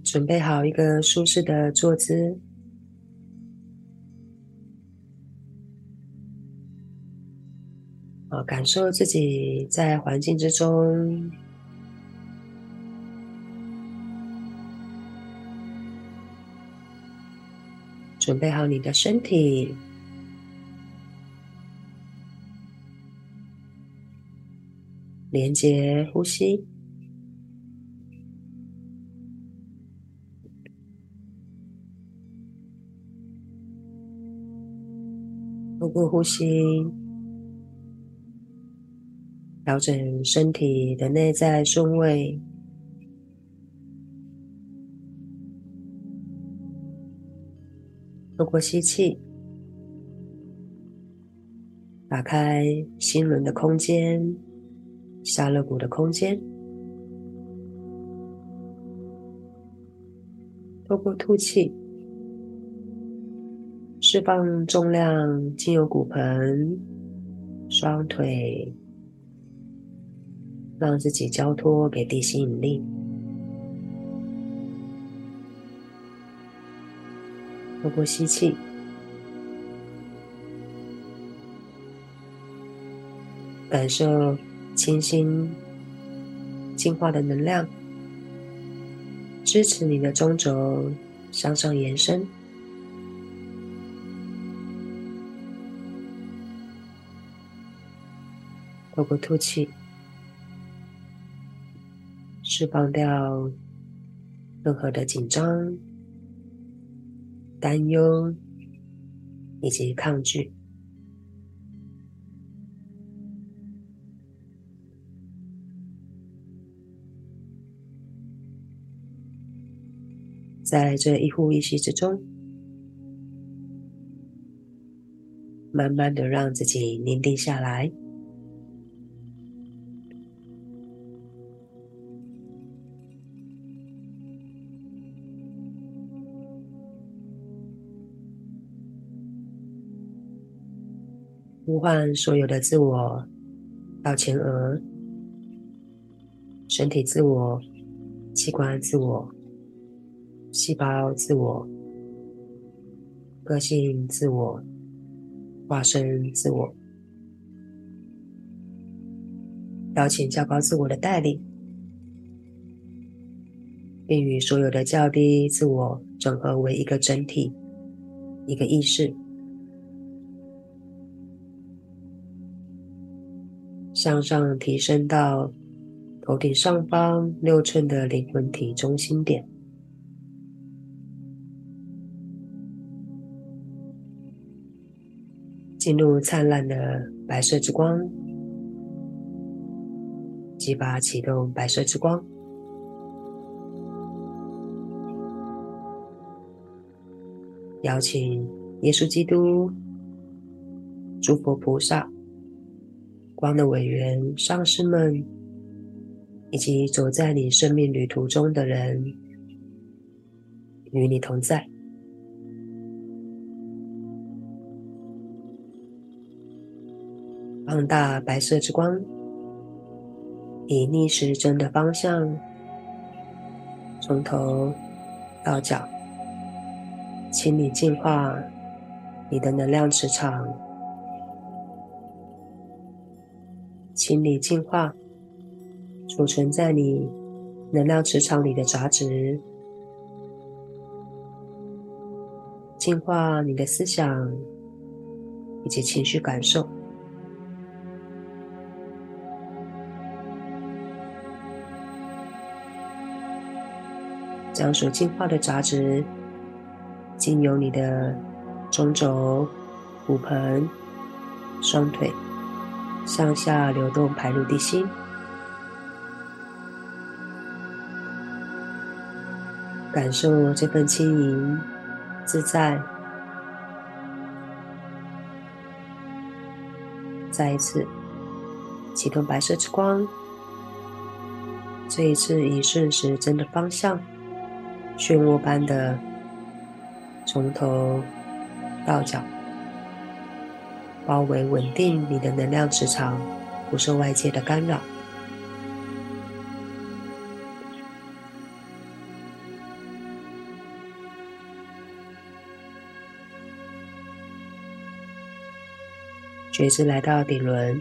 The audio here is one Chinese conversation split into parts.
准备好一个舒适的坐姿，啊，感受自己在环境之中，准备好你的身体，连接呼吸。透过呼吸，调整身体的内在顺位。透过吸气，打开心轮的空间、下肋骨的空间。透过吐气。释放重量，经由骨盆、双腿，让自己交托给地心引力。透过吸气，感受清新、净化的能量，支持你的中轴向上延伸。透过吐气，释放掉任何的紧张、担忧以及抗拒。在这一呼一吸之中，慢慢的让自己宁定下来。呼唤所有的自我到前额，身体自我、器官自我、细胞自我、个性自我、化身自我，邀请较高自我的带领，并与所有的较低自我整合为一个整体，一个意识。向上提升到头顶上方六寸的灵魂体中心点，进入灿烂的白色之光，即把启动白色之光，邀请耶稣基督、诸佛菩萨。光的委员、上师们，以及走在你生命旅途中的人，与你同在。放大白色之光，以逆时针的方向，从头到脚，清理净化你的能量磁场。清理、净化储存在你能量磁场里的杂质，净化你的思想以及情绪感受，将所净化的杂质经由你的中轴、骨盆、双腿。向下流动，排入地心，感受这份轻盈自在。再一次启动白色之光，这一次以顺时针的方向，漩涡般的从头到脚。包围稳定你的能量磁场，不受外界的干扰。觉知来到顶轮。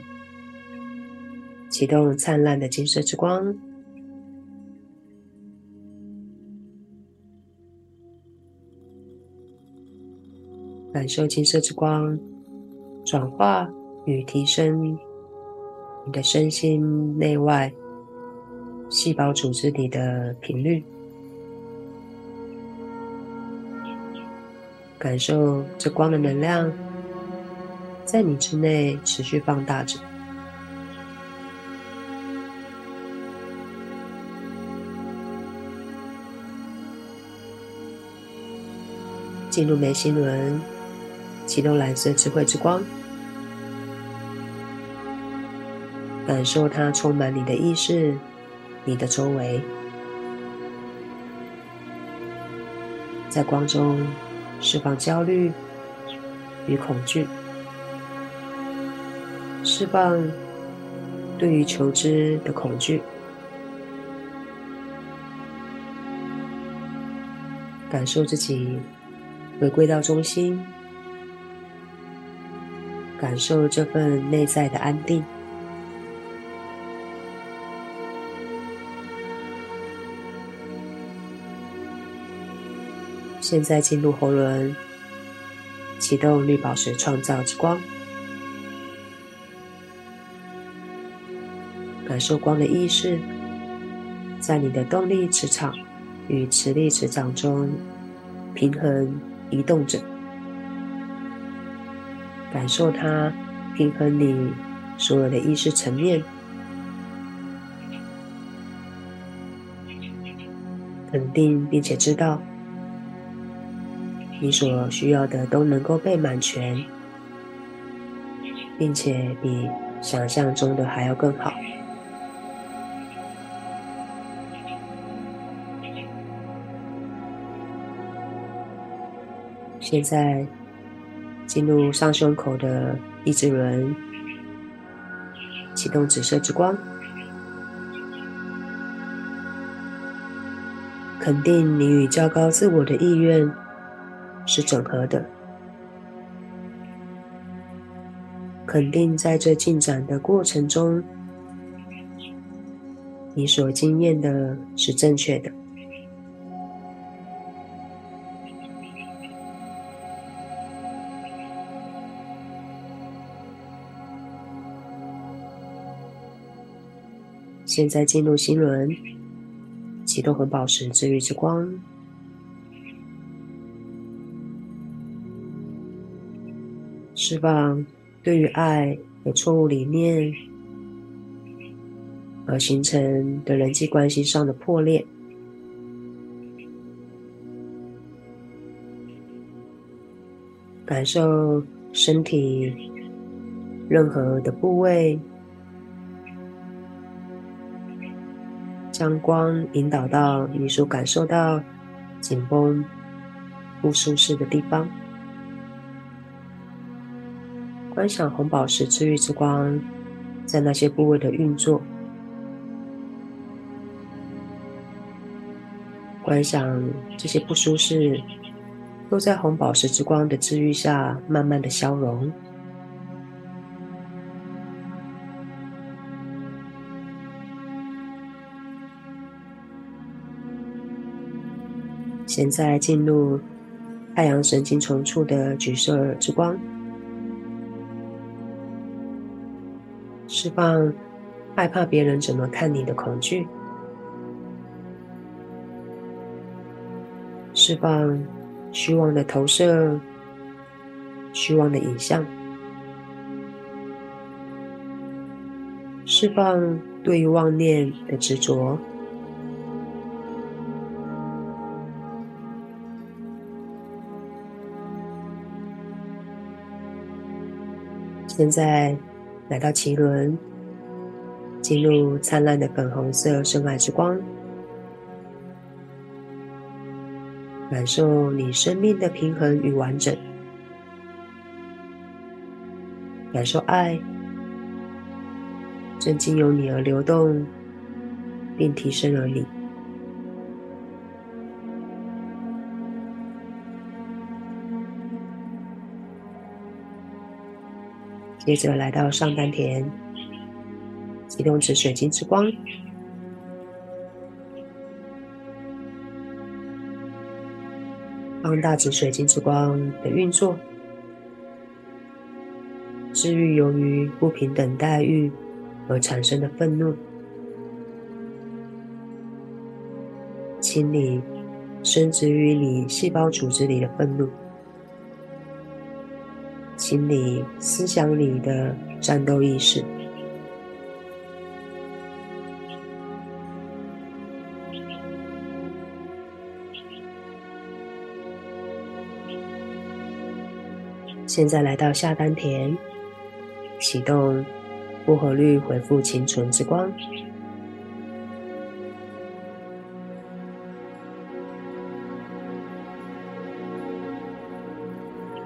启动灿烂的金色之光。感受金色之光。转化与提升你的身心内外细胞组织里的频率。感受这光的能量在你之内持续放大着，进入眉心轮，启动蓝色智慧之光，感受它充满你的意识，你的周围，在光中。释放焦虑与恐惧，释放对于求知的恐惧，感受自己回归到中心，感受这份内在的安定。现在进入喉轮，启动绿宝石创造之光，感受光的意识在你的动力磁场与磁力磁场中平衡移动着，感受它平衡你所有的意识层面，肯定并且知道。你所需要的都能够被满全，并且比想象中的还要更好。现在进入上胸口的意志轮，启动紫色之光，肯定你与较高自我的意愿。是整合的，肯定在这进展的过程中，你所经验的是正确的。现在进入心轮，启动红宝石治愈之光。释放对于爱的错误理念而形成的人际关系上的破裂，感受身体任何的部位，将光引导到你所感受到紧绷、不舒适的地方。观想红宝石治愈之光在那些部位的运作，观想这些不舒适都在红宝石之光的治愈下慢慢的消融。现在进入太阳神经丛处的橘色之光。释放害怕别人怎么看你的恐惧，释放虚妄的投射、虚妄的影像，释放对于妄念的执着。现在。来到脐轮，进入灿烂的粉红色深爱之光，感受你生命的平衡与完整，感受爱正经由你而流动，并提升而你。接着来到上丹田，启动紫水晶之光，放大紫水晶之光的运作，治愈由于不平等待遇而产生的愤怒，清理生殖于你细胞组织里的愤怒。心理思想里的战斗意识。现在来到下丹田，启动薄荷绿回复清纯之光，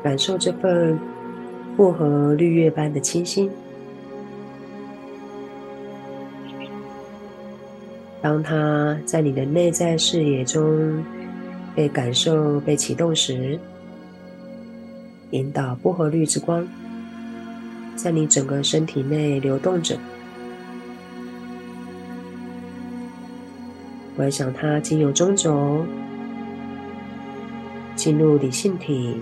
感受这份。薄荷绿叶般的清新，当它在你的内在视野中被感受、被启动时，引导薄荷绿之光在你整个身体内流动着，观想它经由中轴进入理性体。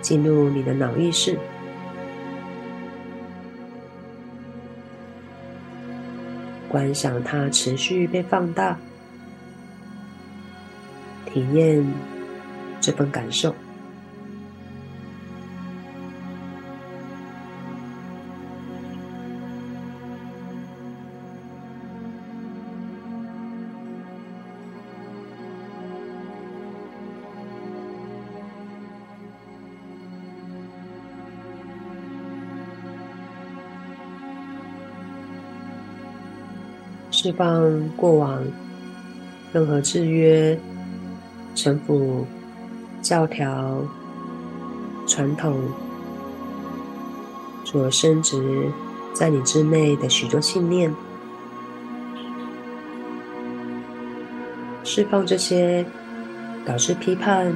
进入你的脑意识，观赏它持续被放大，体验这份感受。释放过往任何制约、城府、教条、传统所升值在你之内的许多信念，释放这些导致批判、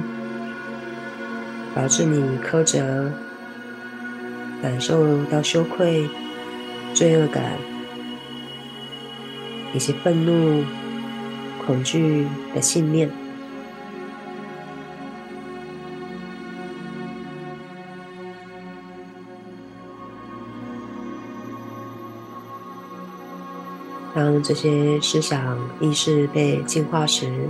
导致你苛责、感受到羞愧、罪恶感。以及愤怒、恐惧的信念。当这些思想意识被净化时，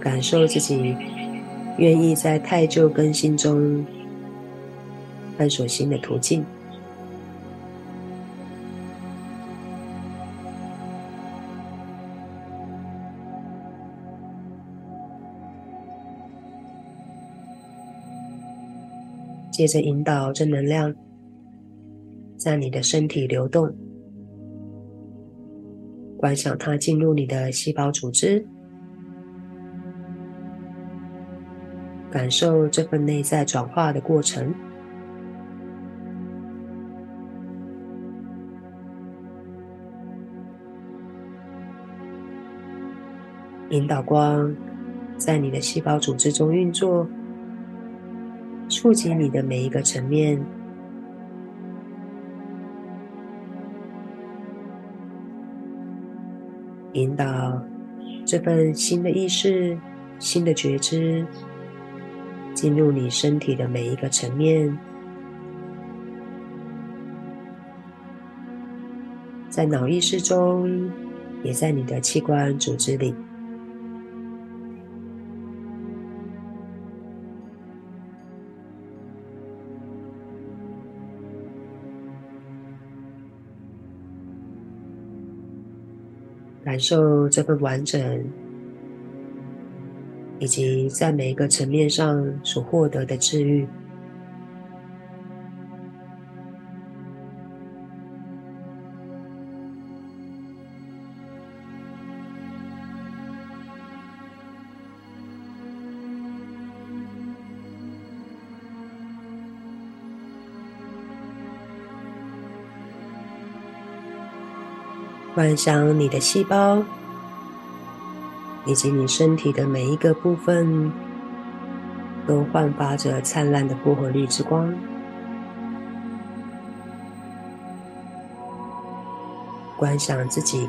感受自己愿意在太旧更新中探索新的途径。接着引导正能量在你的身体流动，观想它进入你的细胞组织，感受这份内在转化的过程，引导光在你的细胞组织中运作。触及你的每一个层面，引导这份新的意识、新的觉知进入你身体的每一个层面，在脑意识中，也在你的器官组织里。感受这份完整，以及在每一个层面上所获得的治愈。观想你的细胞以及你身体的每一个部分都焕发着灿烂的薄荷绿之光。观想自己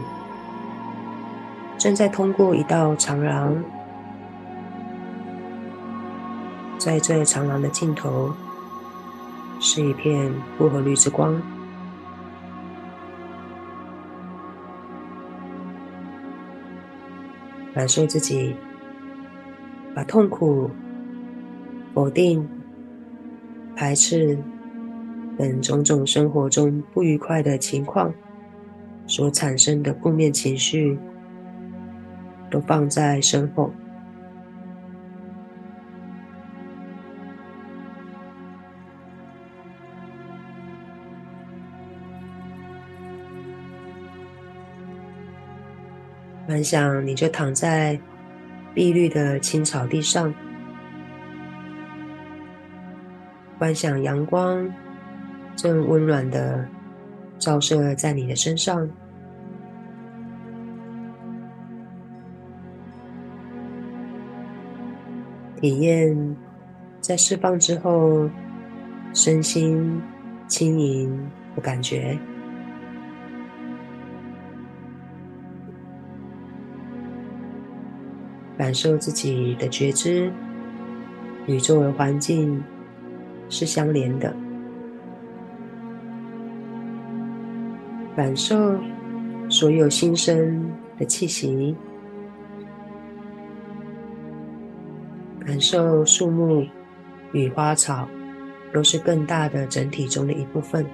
正在通过一道长廊。在这长廊的尽头是一片薄荷绿之光。感受自己把痛苦、否定、排斥等种种生活中不愉快的情况。所产生的负面情绪，都放在身后，幻想你就躺在碧绿的青草地上，观想阳光正温暖的。照射在你的身上，体验在释放之后身心轻盈的感觉，感受自己的觉知与周围环境是相连的。感受所有新生的气息，感受树木与花草都是更大的整体中的一部分，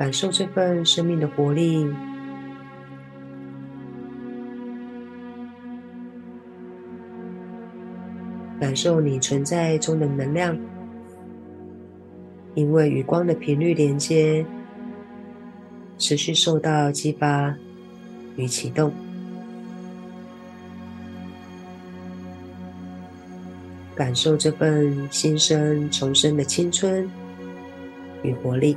感受这份生命的活力。感受你存在中的能量，因为与光的频率连接，持续受到激发与启动。感受这份新生重生的青春与活力。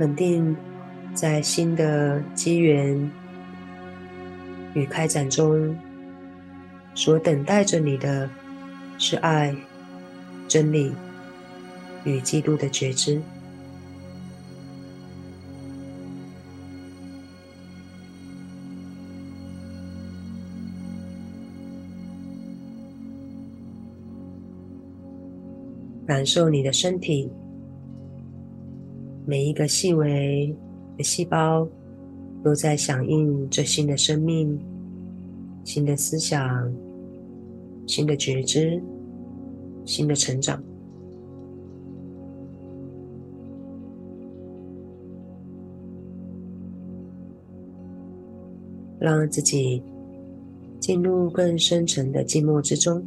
稳定。在新的机缘与开展中，所等待着你的是爱、真理与基督的觉知。感受你的身体，每一个细微的。细胞都在响应这新的生命、新的思想、新的觉知、新的成长，让自己进入更深层的静默之中。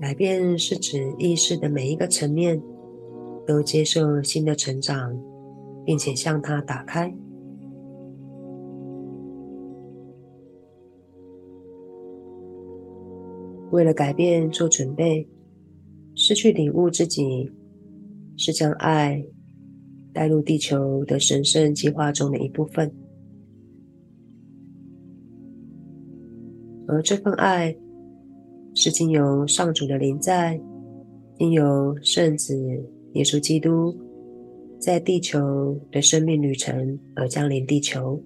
改变是指意识的每一个层面都接受新的成长，并且向它打开。为了改变做准备，失去领悟自己是将爱带入地球的神圣计划中的一部分，而这份爱是经由上主的灵在，经由圣子耶稣基督在地球的生命旅程而降临地球。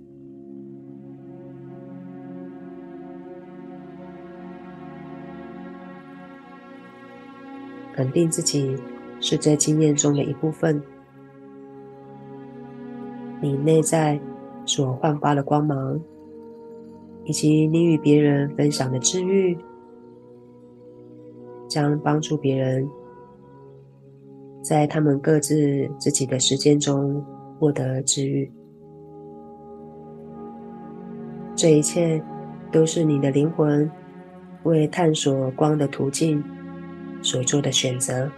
肯定自己是这经验中的一部分，你内在所焕发的光芒，以及你与别人分享的治愈，将帮助别人在他们各自自己的时间中获得治愈。这一切都是你的灵魂为探索光的途径。所做的选择。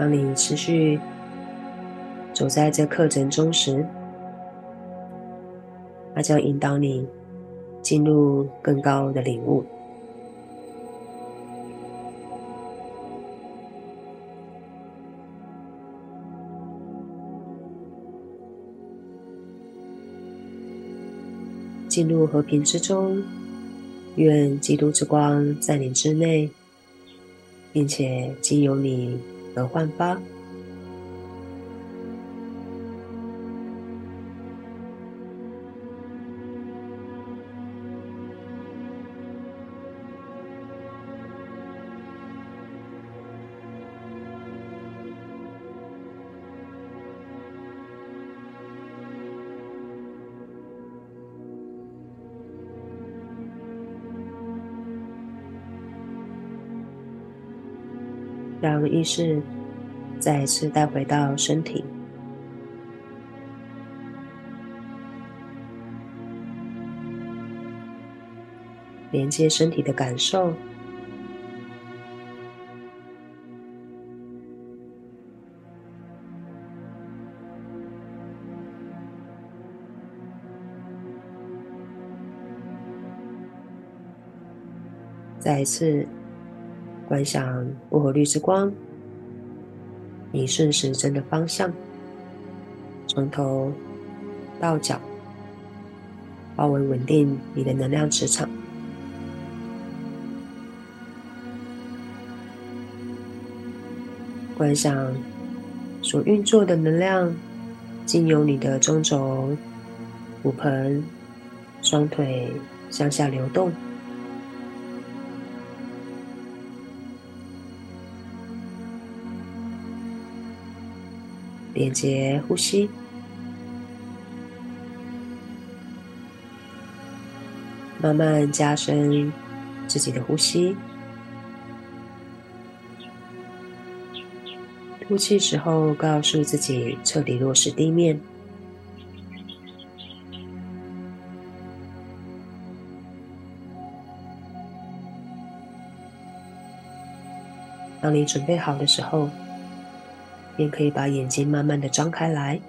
当你持续走在这课程中时，它将引导你进入更高的领悟。进入和平之中，愿基督之光在你之内，并且经由你而焕发。让意识再次带回到身体，连接身体的感受，再一次。观想薄荷绿之光，以顺时针的方向，从头到脚，包围稳定你的能量磁场。观想所运作的能量，经由你的中轴、骨盆、双腿向下流动。连接呼吸，慢慢加深自己的呼吸。吐气时候，告诉自己彻底落实地面。当你准备好的时候。便可以把眼睛慢慢的张开来。